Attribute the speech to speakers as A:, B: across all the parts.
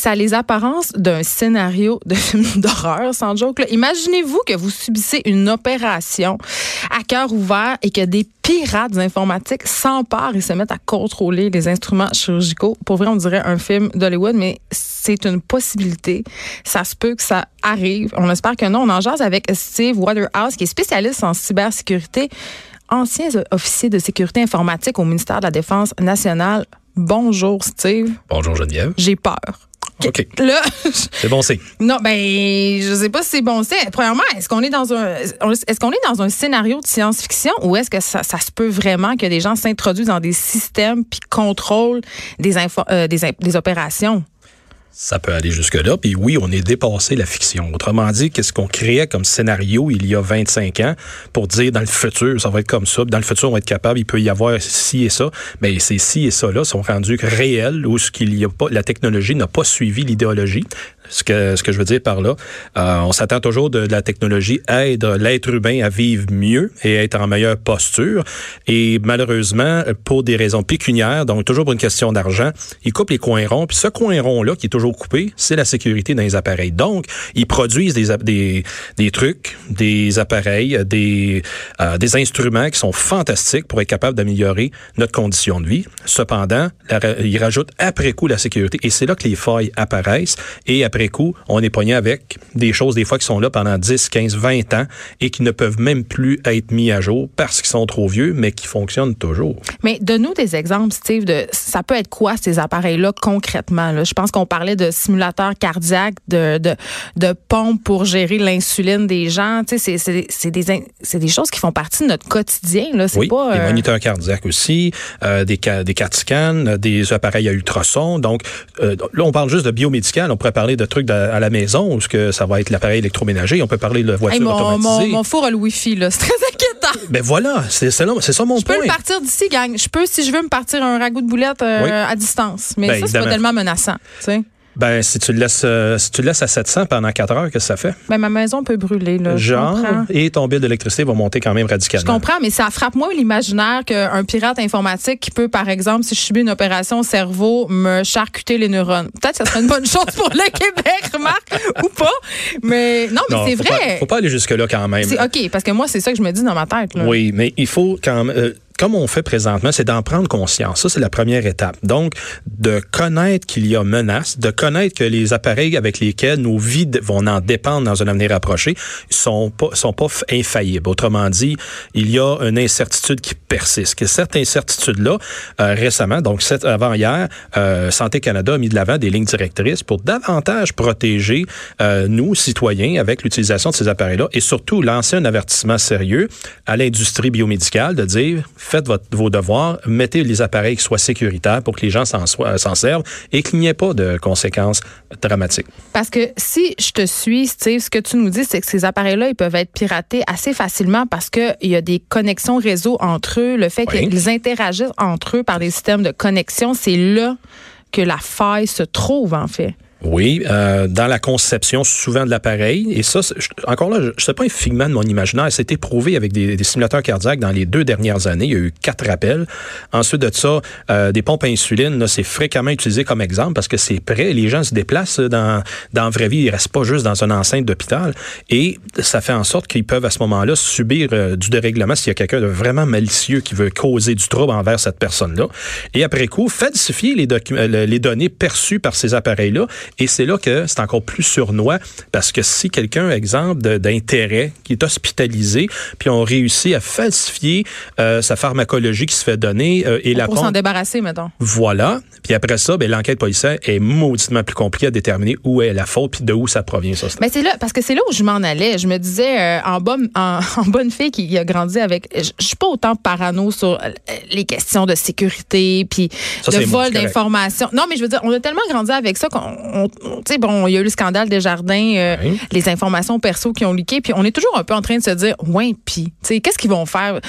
A: Ça a les apparences d'un scénario de film d'horreur, sans joke. Imaginez-vous que vous subissez une opération à cœur ouvert et que des pirates informatiques s'emparent et se mettent à contrôler les instruments chirurgicaux. Pour vrai, on dirait un film d'Hollywood, mais c'est une possibilité. Ça se peut que ça arrive. On espère que non. On en jase avec Steve Waterhouse, qui est spécialiste en cybersécurité, ancien officier de sécurité informatique au ministère de la Défense nationale. Bonjour, Steve.
B: Bonjour Geneviève.
A: J'ai peur.
B: OK.
A: Là,
B: C'est bon, c'est.
A: non, ben, je sais pas si c'est bon. C'est premièrement, est-ce qu'on est dans un, est-ce qu'on est dans un scénario de science-fiction ou est-ce que ça, ça se peut vraiment que des gens s'introduisent dans des systèmes puis contrôlent des info- euh, des, des opérations?
B: Ça peut aller jusque-là. Puis oui, on est dépassé la fiction. Autrement dit, qu'est-ce qu'on créait comme scénario il y a 25 ans pour dire dans le futur, ça va être comme ça. Dans le futur, on va être capable, il peut y avoir ci et ça. Mais ces ci et ça-là sont rendus réels où ce qu'il y a pas, la technologie n'a pas suivi l'idéologie. Ce que, ce que je veux dire par là, euh, on s'attend toujours de, la technologie aide l'être humain à vivre mieux et à être en meilleure posture. Et malheureusement, pour des raisons pécuniaires, donc toujours pour une question d'argent, ils coupent les coins ronds. Puis ce coin rond-là qui est toujours coupé, c'est la sécurité dans les appareils. Donc, ils produisent des, des, des trucs, des appareils, des, euh, des instruments qui sont fantastiques pour être capables d'améliorer notre condition de vie. Cependant, ils rajoutent après coup la sécurité. Et c'est là que les failles apparaissent. Et après coup, on est pogné avec des choses des fois qui sont là pendant 10, 15, 20 ans et qui ne peuvent même plus être mis à jour parce qu'ils sont trop vieux, mais qui fonctionnent toujours.
A: Mais donne-nous des exemples, Steve, de ça peut être quoi ces appareils-là concrètement? Là? Je pense qu'on parlait de simulateurs cardiaques, de, de, de pompes pour gérer l'insuline des gens. Tu sais, c'est- des, choses qui font partie de notre quotidien. Là.
B: Oui,
A: pas,
B: des
A: euh,
B: moniteurs cardiaques aussi, euh, des, des CAT scans, euh, des appareils à ultrasons. Donc, euh, là, on parle juste de biomédical. On pourrait parler de trucs à la maison, où ce que ça va être l'appareil électroménager. On peut parler de voiture
A: hey, mon,
B: automatisée.
A: mon four a le Wi-Fi, là. C'est très inquiétant.
B: Ben voilà, c'est ça mon
A: Je peux
B: point.
A: le partir d'ici, gang. Je peux, si je veux, me partir un ragoût de boulettes euh,
B: Oui.
A: à distance. Mais
B: Ben,
A: ça, c'est pas tellement menaçant. Tu sais.
B: Ben, si tu le laisses, euh, si tu le laisses à 700 pendant 4 heures, qu'est-ce que ça fait?
A: Ben, ma maison peut brûler. Là. Je
B: Genre, et ton bill d'électricité va monter quand même
A: Je
B: radicalement.
A: comprends, mais ça frappe moins l'imaginaire qu'un pirate informatique qui peut, par exemple, si je subis une opération au cerveau, me charcuter les neurones. Peut-être que ça serait une bonne chose pour le Québec, remarque, ou pas. Mais non, mais c'est vrai.
B: Pas, faut pas aller jusque-là quand même.
A: OK, parce que moi, c'est ça que je me dis dans ma tête. Là.
B: Oui, mais il faut quand même. euh, comme on fait présentement, c'est d'en prendre conscience. Ça, c'est la première étape. Donc, de connaître qu'il y a menace, de connaître que les appareils avec lesquels nos vies vont en dépendre dans un avenir approché sont pas sont pas infaillibles. Autrement dit, il y a une incertitude qui persiste. Que cette incertitude-là, euh, récemment, donc cette, avant hier, euh, Santé Canada a mis de l'avant des lignes directrices pour davantage protéger euh, nous, citoyens, avec l'utilisation de ces appareils-là et surtout lancer un avertissement sérieux à l'industrie biomédicale de dire faites votre, vos devoirs, mettez les appareils qui soient sécuritaires pour que les gens s'en servent et qu'il n'y ait pas de conséquences dramatiques.
A: Parce que si je te suis, Steve, ce que tu nous dis, c'est que ces appareils-là, ils peuvent être piratés assez facilement parce qu'il y a des connexions réseau entre eux, le fait
B: Oui.
A: qu'ils interagissent entre eux par des systèmes de connexion, c'est là que la faille se trouve, en fait.
B: Oui, euh, dans la conception souvent de l'appareil. Et ça, encore là, je ne sais pas un figment de mon imaginaire. C'était prouvé avec des, simulateurs cardiaques dans les deux dernières années. Il y a eu quatre rappels. Ensuite de ça, euh, des pompes à insuline, c'est fréquemment utilisé comme exemple parce que c'est prêt. Les gens se déplacent dans, dans la vraie vie. Ils restent pas juste dans une enceinte d'hôpital. Et ça fait en sorte qu'ils peuvent à ce moment-là subir euh, du dérèglement s'il y a quelqu'un de vraiment malicieux qui veut causer du trouble envers cette personne-là. Et après coup, falsifier les, euh, le- les données perçues par ces appareils-là Et c'est là que c'est encore plus surnois parce que si quelqu'un, exemple, d'intérêt, qui est hospitalisé, puis on réussit à falsifier euh, sa pharmacologie qui se fait donner euh, et la
A: Pour s'en débarrasser, mettons.
B: Voilà. Puis après ça, ben, l'enquête policière est mauditement plus compliquée à déterminer où est la faute puis de où ça provient, ça.
A: Mais c'est là, parce que c'est là où je m'en allais. Je me disais, euh, en, bonne, en, bonne fille qui a grandi avec. Je, je suis pas autant parano sur les questions de sécurité puis de vol d'informations. Non, mais je veux dire, on a tellement grandi avec ça qu'on. Tu sais, bon, il y a eu le scandale des jardins, les informations perso qui ont leaké, puis on est toujours un peu en train de se dire, ouais, puis, tu sais, qu'est-ce qu'ils vont faire?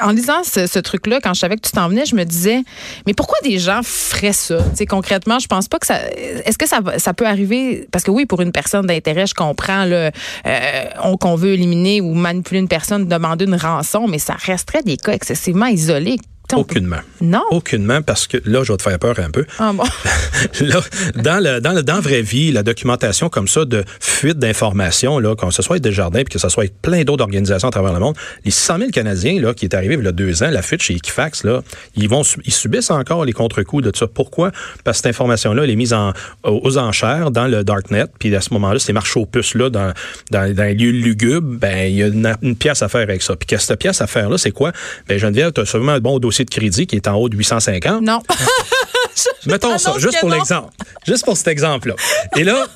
A: en lisant ce, ce truc-là, quand je savais que tu t'en venais, je me disais, mais pourquoi des gens feraient ça? sais, concrètement, je pense pas que ça. Est-ce que ça, ça peut arriver? Parce que oui, pour une personne d'intérêt, je comprends là, euh, qu'on veut éliminer ou manipuler une personne, demander une rançon, mais ça resterait des cas excessivement isolés.
B: Aucunement.
A: Non.
B: Aucunement, parce que là, je vais te faire peur un peu.
A: Ah bon.
B: là, dans, le, dans, le, dans la vraie vie, la documentation comme ça de fuite d'informations, là, que ce soit des jardins puis que ce soit plein d'autres organisations à travers le monde, les 600 000 Canadiens là, qui est arrivé il y a deux ans, la fuite chez Equifax, là, ils, vont, ils subissent encore les contre-coups de ça. Pourquoi? Parce que cette information-là, elle est mise en, aux enchères dans le Darknet, puis à ce moment-là, ces marchés aux puces là, dans, dans, dans les lieux lugubres, ben, il y a une, pièce à faire avec ça. Puis cette pièce à faire là, c'est quoi? Ben, Geneviève, tu as sûrement un bon dossier de crédit qui est en haut de 850.
A: Non.
B: Mettons ça, juste pour l'exemple. Juste pour cet exemple-là. Et là,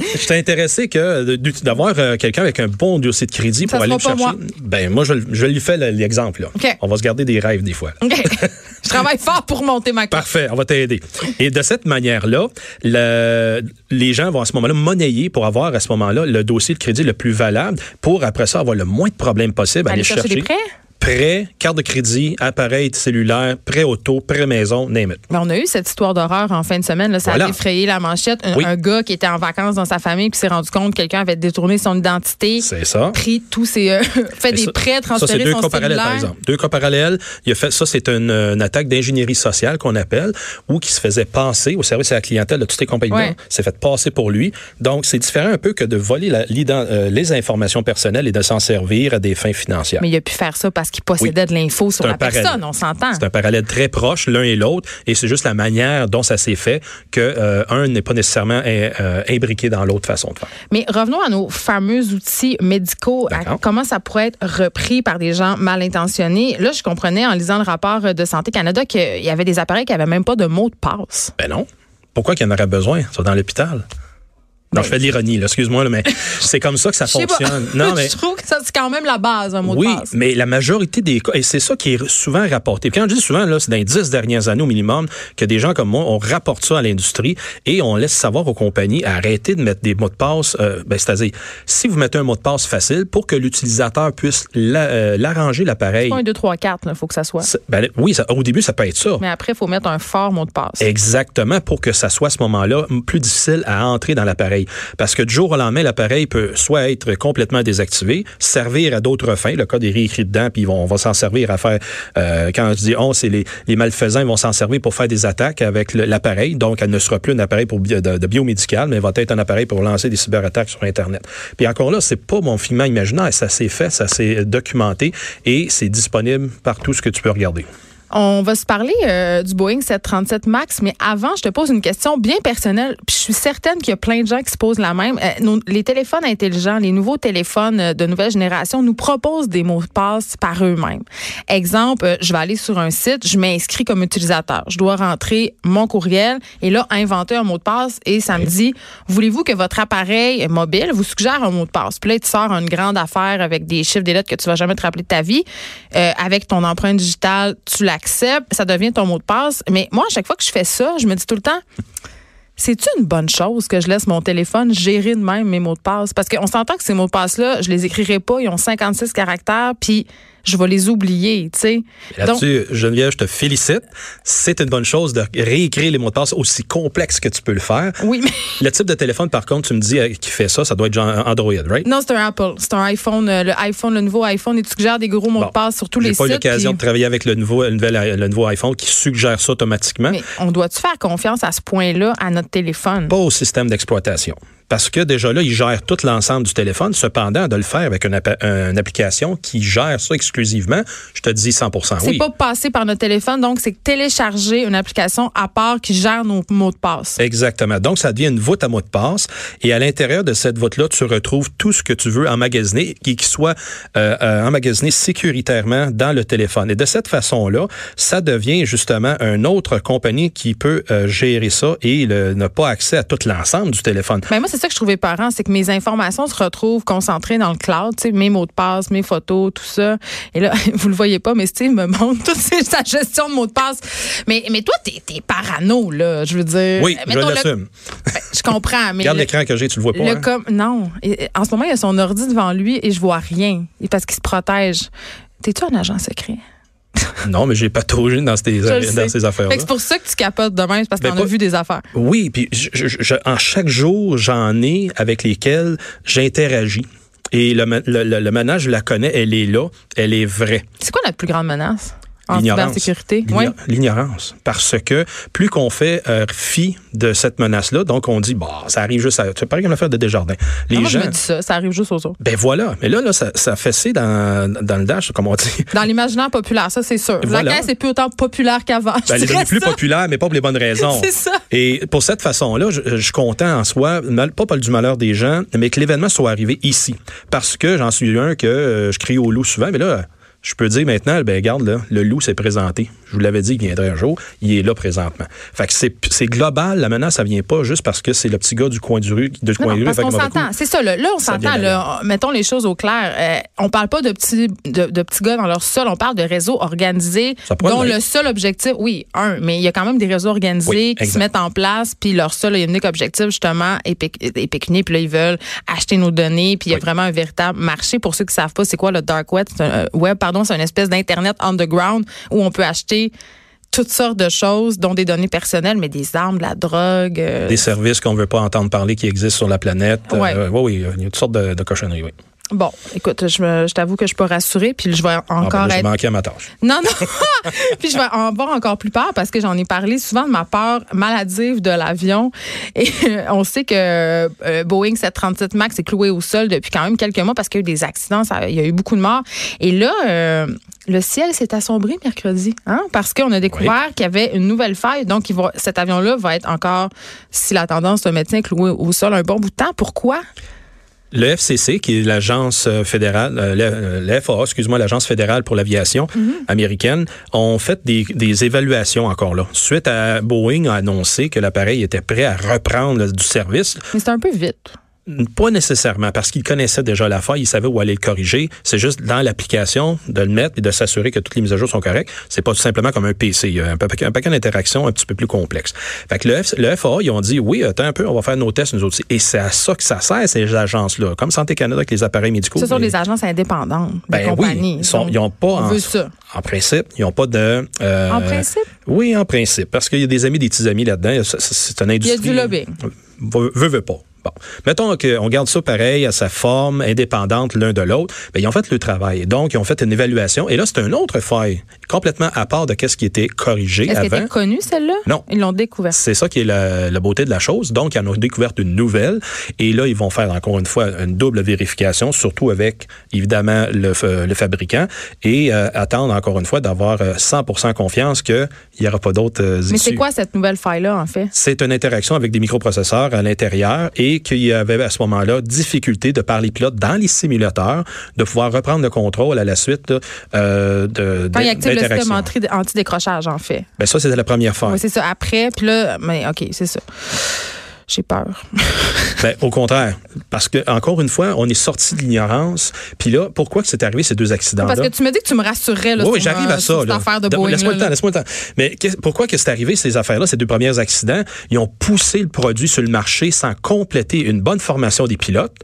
B: je t'ai intéressé que d'avoir euh, quelqu'un avec un bon dossier de crédit pour aller chercher. Moi. Ben moi je, je lui fais l'exemple là. On va se garder des rêves des fois.
A: je travaille fort pour monter ma
B: Parfait, on va t'aider. Et de cette manière-là, les gens vont à ce moment-là monnayer pour avoir à ce moment-là le dossier de crédit le plus valable pour après ça avoir le moins de problèmes possible
A: à aller, chercher, des prêts?
B: Prêt, carte de crédit, appareil cellulaire, prêt auto, prêt maison, name it.
A: Mais on a eu cette histoire d'horreur en fin de semaine. Là, ça a effrayé la manchette. Un, gars qui était en vacances dans sa famille qui s'est rendu compte que quelqu'un avait détourné son identité.
B: C'est ça.
A: Pris tous ses. Euh, fait des prêts, transféré ça,
B: deux
A: son
B: cas parallèles, par exemple. Deux cas parallèles. Il a fait, ça, c'est une, attaque d'ingénierie sociale qu'on appelle, ou qui se faisait passer au service à la clientèle de toutes les compagnies. Ouais. C'est fait passer pour lui. Donc, c'est différent un peu que de voler la, euh, les informations personnelles et de s'en servir à des fins financières.
A: Mais il a pu faire ça parce possédait de l'information info sur la personne, on s'entend.
B: C'est un parallèle très proche l'un et l'autre, et c'est juste la manière dont ça s'est fait que euh, un n'est pas nécessairement euh, imbriqué dans l'autre façon de faire.
A: Mais revenons à nos fameux outils médicaux. comment ça pourrait être repris par des gens mal intentionnés? Là, je comprenais en lisant le rapport de Santé Canada qu'il y avait des appareils qui n'avaient même pas de mot de passe.
B: Ben non. Pourquoi qu'il y en aurait besoin? Ça dans l'hôpital? Non, je fais de l'ironie, excuse-moi, mais c'est comme ça que ça fonctionne.
A: Non, mais je trouve que c'est quand même la base, un mot
B: oui,
A: de passe.
B: mais la majorité des cas, et c'est ça qui est souvent rapporté. Puis quand je dis souvent, là, c'est dans les dix dernières années au minimum que des gens comme moi, on rapporte ça à l'industrie et on laisse savoir aux compagnies arrêter de mettre des mots de passe. Euh, ben, c'est-à-dire, si vous mettez un mot de passe facile pour que l'utilisateur puisse euh, l'arranger l'appareil.
A: 1, 2, 3, 4, il faut que ça soit.
B: Ben, oui, ça, au début, ça peut être ça.
A: Mais après, il faut mettre un fort mot de passe.
B: Exactement, pour que ça soit à ce moment-là plus difficile à entrer dans l'appareil. Parce que jour au lendemain, l'appareil peut soit être complètement désactivé, servir à d'autres fins. Le code est réécrit dedans, puis on va s'en servir à faire. Euh, quand je dis on, c'est les, les, malfaisants, ils vont s'en servir pour faire des attaques avec l'appareil. Donc, elle ne sera plus un appareil pour de, biomédical, mais va être un appareil pour lancer des cyberattaques sur Internet. Puis encore là, c'est pas mon filament imaginaire. Ça s'est fait, ça s'est documenté et c'est disponible partout ce que tu peux regarder.
A: On va se parler euh, du Boeing 737 Max, mais avant, je te pose une question bien personnelle. Puis je suis certaine qu'il y a plein de gens qui se posent la même. Euh, les téléphones intelligents, les nouveaux téléphones euh, de nouvelle génération nous proposent des mots de passe par eux-mêmes. Exemple, je vais aller sur un site, je m'inscris comme utilisateur. Je dois rentrer mon courriel et là, inventer un mot de passe et ça me dit, voulez-vous que votre appareil mobile vous suggère un mot de passe? Puis là, tu sors une grande affaire avec des chiffres, des lettres que tu vas jamais te rappeler de ta vie. avec ton empreinte digitale, tu la accepte, ça devient ton mot de passe. Mais moi, à chaque fois que je fais ça, je me dis tout le temps, c'est une bonne chose que je laisse mon téléphone gérer de même mes mots de passe? Parce qu'on s'entend que ces mots de passe-là, je les écrirai pas, ils ont 56 caractères, puis je vais les oublier, tu sais.
B: Là-dessus, Geneviève, je te félicite. C'est une bonne chose de réécrire les mots de passe aussi complexes que tu peux le faire.
A: Oui, mais...
B: Le type de téléphone, par contre, tu me dis euh, qui fait ça, ça doit être genre Android, right?
A: Non, c'est un Apple. C'est un iPhone. Euh, le iPhone, le nouveau iPhone, il suggère des gros mots de passe sur tous les sites.
B: J'ai pas l'occasion de travailler avec le nouveau, le, le nouveau iPhone qui suggère ça automatiquement.
A: Mais on doit-tu faire confiance à ce point-là à notre téléphone?
B: Pas au système d'exploitation. Parce que déjà là, il gère tout l'ensemble du téléphone. Cependant, de le faire avec une, app- une application qui gère ça exclusivement, je te dis 100
A: C'est
B: oui.
A: pas passer par notre téléphone, donc c'est télécharger une application à part qui gère nos mots de passe.
B: Exactement. Donc, ça devient une voûte à mot de passe. Et à l'intérieur de cette voûte-là, tu retrouves tout ce que tu veux emmagasiner, qui, qui soit euh, euh, emmagasiné sécuritairement dans le téléphone. Et de cette façon-là, ça devient justement une autre compagnie qui peut euh, gérer ça et le- n'a pas accès à tout l'ensemble du téléphone.
A: Mais moi, c'est ça que je trouvais parent, c'est que mes informations se retrouvent concentrées dans le cloud, tu sais, mes mots de passe, mes photos, tout ça. Et là, vous le voyez pas, mais Steve me montre toute sa gestion de mots de passe. Mais, mais toi, t'es, t'es parano, là, je veux dire.
B: Oui, je
A: Mettons, le-
B: l'assume.
A: ben, je comprends, mais
B: Regarde l'écran que j'ai, tu le vois pas.
A: Le
B: hein?
A: com- non. En ce moment, il y a son ordi devant lui et je vois rien. Et parce qu'il se protège. T'es-tu un agent secret?
B: Non, mais j'ai pas touché dans ces, dans ces affaires-là.
A: Que c'est pour ça que tu capotes demain, parce
B: Ben,
A: qu'on a
B: pas-
A: vu des affaires.
B: Oui, puis je- je- je- en chaque jour, j'en ai avec lesquels j'interagis. Et le, le, le, le manage, je la connais, elle est là, elle est vraie.
A: C'est quoi notre plus grande menace? en
B: L'ignorance.
A: Oui.
B: L'ignorance. Parce que plus qu'on fait euh, fi de cette menace-là, donc on dit, bah, ça arrive juste à. C'est pareil comme l'affaire de Desjardins. Les
A: Moi, je
B: gens.
A: me dis ça, ça arrive juste aux autres.
B: Ben voilà. Mais là, là ça, ça fessé dans, dans le dash, comme on dit.
A: Dans l'imaginaire populaire, ça, c'est sûr.
B: Voilà.
A: La caisse est plus autant populaire qu'avant. je
B: Ben, elle est plus populaire, mais pas pour les bonnes raisons.
A: C'est ça.
B: Et pour cette façon-là, je, je suis content en soi, mal- pas, pas du malheur des gens, mais que l'événement soit arrivé ici. Parce que j'en suis un que euh, je crie au loup souvent, mais là, je peux dire maintenant, ben regarde, là, le loup s'est présenté. Je vous l'avais dit, il viendrait un jour. Il est là présentement. Fait que c'est global. La menace, ça vient pas juste parce que c'est le petit gars du coin du rue, de
A: Non,
B: coin
A: non,
B: du rue
A: parce
B: avec
A: qu'on
B: un mauvais coup.
A: s'entend. C'est ça, là, Là, on s'entend. Mettons les choses au clair. Euh, on parle pas de petits, de, de petits gars dans leur sol. On parle de réseaux organisés dont le seul objectif, oui, un, mais il y a quand même des réseaux organisés
B: Oui,
A: qui se mettent en place, puis leur seul et unique objectif, justement, est, péc- est pécunier, puis là, ils veulent acheter nos données, puis il y a
B: Oui.
A: vraiment un véritable marché. Pour ceux qui savent pas, c'est quoi le dark web? C'est un, euh, web, pardon, c'est une espèce d'Internet underground où on peut acheter toutes sortes de choses, dont des données personnelles, mais des armes, de la drogue. euh,
B: Des services qu'on veut pas entendre parler qui existent sur la planète.
A: Ouais.
B: Euh, oui, oui, il y a toutes sortes de, de cochonneries, oui.
A: Bon, écoute, je, je t'avoue que je suis pas rassurée, puis je vais
B: Ah, ben
A: encore
B: là,
A: être.
B: manqué à ma tâche.
A: Non, non. puis je vais en avoir encore plus peur parce que j'en ai parlé souvent de ma peur maladive de l'avion. Et on sait que euh, Boeing 737 MAX est cloué au sol depuis quand même quelques mois parce qu'il y a eu des accidents, ça- il y a eu beaucoup de morts. Et là, euh, le ciel s'est assombri mercredi, hein, parce qu'on a découvert qu'il y avait une nouvelle faille. Donc, il va, cet avion-là va être encore, si la tendance se maintient, cloué au sol un bon bout de temps. Pourquoi?
B: Le FCC, qui est l'agence euh, fédérale, euh, le, euh, excuse-moi, l'agence fédérale pour l'aviation américaine, ont fait des, des évaluations encore là. Suite à Boeing a annoncé que l'appareil était prêt à reprendre du service.
A: Mais c'est un peu vite.
B: Pas nécessairement, parce qu'ils connaissaient déjà la faille, ils savaient où aller le corriger. C'est juste dans l'application de le mettre et de s'assurer que toutes les mises à jour sont correctes. C'est pas tout simplement comme un PC. Il y a un paquet, un paquet d'interactions un petit peu plus complexes. Fait que le, F- le FAA, ils ont dit, oui, attends un peu, on va faire nos tests nous aussi. Et c'est à ça que ça sert, ces agences-là. Comme Santé Canada avec les appareils médicaux.
A: Ce sont des agences indépandantes, des
B: ben
A: compagnies.
B: oui, ils sont- ils ont pas
A: on
B: en,
A: veut ça.
B: en principe, ils n'ont pas de. euh,
A: En principe?
B: Oui, en principe, parce qu'il y a des amis, des petits amis là-dedans. C'est- une
A: Il y
B: industrie.
A: a du lobbying.
B: Veut, veut pas. Mettons qu'on garde ça pareil, à sa forme, indépendante l'un de l'autre. Ben, ils ont fait le travail. Donc, ils ont fait une évaluation. Et là, c'est un autre faille, complètement à part de ce qui était corrigé
A: Est-ce qu'elle
B: avant.
A: connue, celle-là?
B: Non.
A: Ils l'ont découverte.
B: C'est ça qui est la, la beauté de la chose. Donc, ils en ont découvert une nouvelle. Et là, ils vont faire encore une fois une double vérification, surtout avec, évidemment, le, le fabricant. Et euh, attendre encore une fois d'avoir euh, 100% confiance qu'il n'y aura pas d'autres euh,
A: Mais c'est quoi cette nouvelle faille-là, en fait?
B: C'est une interaction avec des microprocesseurs à l'intérieur et qu'il y avait à ce moment-là difficulté de par les pilotes dans les simulateurs de pouvoir reprendre le contrôle à la suite là, euh, de
A: le système anti-décrochage, en fait.
B: Ben ça, c'était la première fois.
A: Oui, c'est ça. Après, puis là, mais OK, c'est ça. J'ai peur.
B: Ben, au contraire, parce que encore une fois, on est sorti de l'ignorance. Puis là, pourquoi que c'est arrivé ces deux accidents
A: Parce que tu me dis que tu me rassurerais là,
B: Oui, j'arrive à ça. là. Laisse-moi le
A: là,
B: temps, laisse-moi le temps. Mais pourquoi que c'est arrivé, ces affaires-là, ces deux premiers accidents? Ils ont poussé le produit sur le marché sans compléter une bonne formation des pilotes.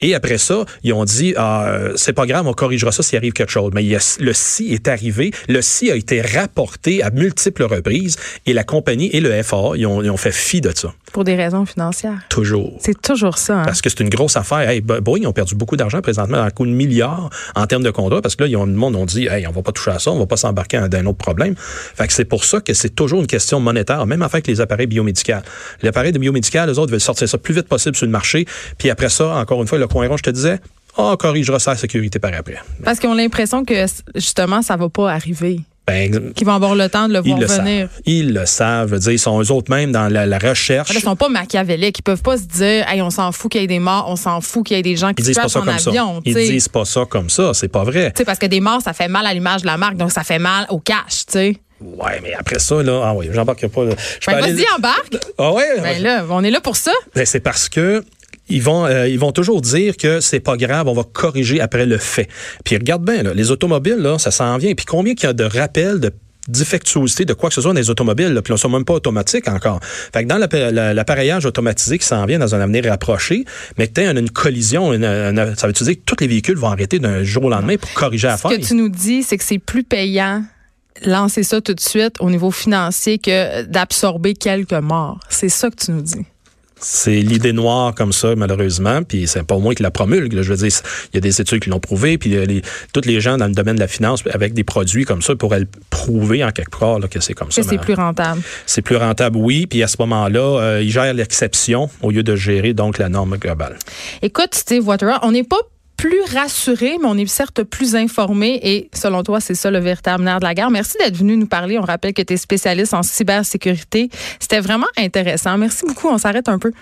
B: Et après ça, ils ont dit, ah, euh, c'est pas grave, on corrigera ça s'il arrive quelque chose. Mais il y a- le si est arrivé. Le si a été rapporté à multiples reprises et la compagnie et le FAA, ils ont, ils ont fait fi de ça.
A: Pour des raisons financières.
B: Toujours.
A: C'est toujours ça. Hein?
B: Parce que c'est une grosse affaire. Hey, Boeing ont perdu beaucoup d'argent présentement, dans le coup de milliards en termes de contrats, parce que là, ils ont, le monde ont dit, hey, on va pas toucher à ça, on va pas s'embarquer dans un autre problème. Fait que c'est pour ça que c'est toujours une question monétaire, même avec les appareils biomédicaux. Les appareils de biomédical, les autres veulent sortir ça plus vite possible sur le marché. Puis après ça, encore une fois, le coin rond, je te disais, on corrigera ça la sécurité par après.
A: Parce qu'ils ont l'impression que justement, ça va pas arriver.
B: Ben,
A: qui vont avoir le temps de le voir
B: ils
A: venir.
B: Savent. Ils le savent. Dire, ils sont eux autres même dans la, recherche.
A: Ils ne sont pas machiavéliques. Ils peuvent pas se dire hey, on s'en fout qu'il y ait des morts, on s'en fout qu'il y ait des gens qui se en avion.
B: Ça. Ils disent pas ça comme ça. C'est pas vrai.
A: sais parce que des morts, ça fait mal à l'image de la marque, donc ça fait mal au cash. sais.
B: Ouais, mais après ça, là, ah oui, j'embarque pas.
A: Je ben, vas-y, embarque.
B: Ah ouais.
A: Ben là, on est là pour ça.
B: Ben, c'est parce que ils vont, euh, ils vont toujours dire que c'est pas grave, on va corriger après le fait. Puis regarde bien, là, les automobiles, là, ça s'en vient. Puis combien qu'il y a de rappels de défectuosité de quoi que ce soit dans les automobiles, là, puis on ne sont même pas automatiques encore. Fait que dans l'appareillage automatisé qui s'en vient dans un avenir rapproché, mais que tu as une, collision, ça veut dire que tous les véhicules vont arrêter d'un jour au lendemain pour corriger la faille.
A: Ce que tu nous dis, c'est que c'est plus payant lancer ça tout de suite au niveau financier que d'absorber quelques morts. C'est ça que tu nous dis.
B: C'est l'idée noire comme ça, malheureusement. Puis c'est pas au moins que la promulgue. Je veux dire, il y a des études qui l'ont prouvé. Puis les, tous les gens dans le domaine de la finance, avec des produits comme ça, pourraient prouver en quelque part que c'est comme ça.
A: c'est plus rentable.
B: C'est plus rentable, oui. Puis à ce moment-là, euh, ils gèrent l'exception au lieu de gérer donc la norme globale.
A: Écoute, Steve Waterer, on n'est pas plus rassuré, mais on est certes plus informé. Et selon toi, c'est ça le véritable nerf de la guerre. Merci d'être venu nous parler. On rappelle que tu es spécialiste en cybersécurité. C'était vraiment intéressant. Merci beaucoup. On s'arrête un peu.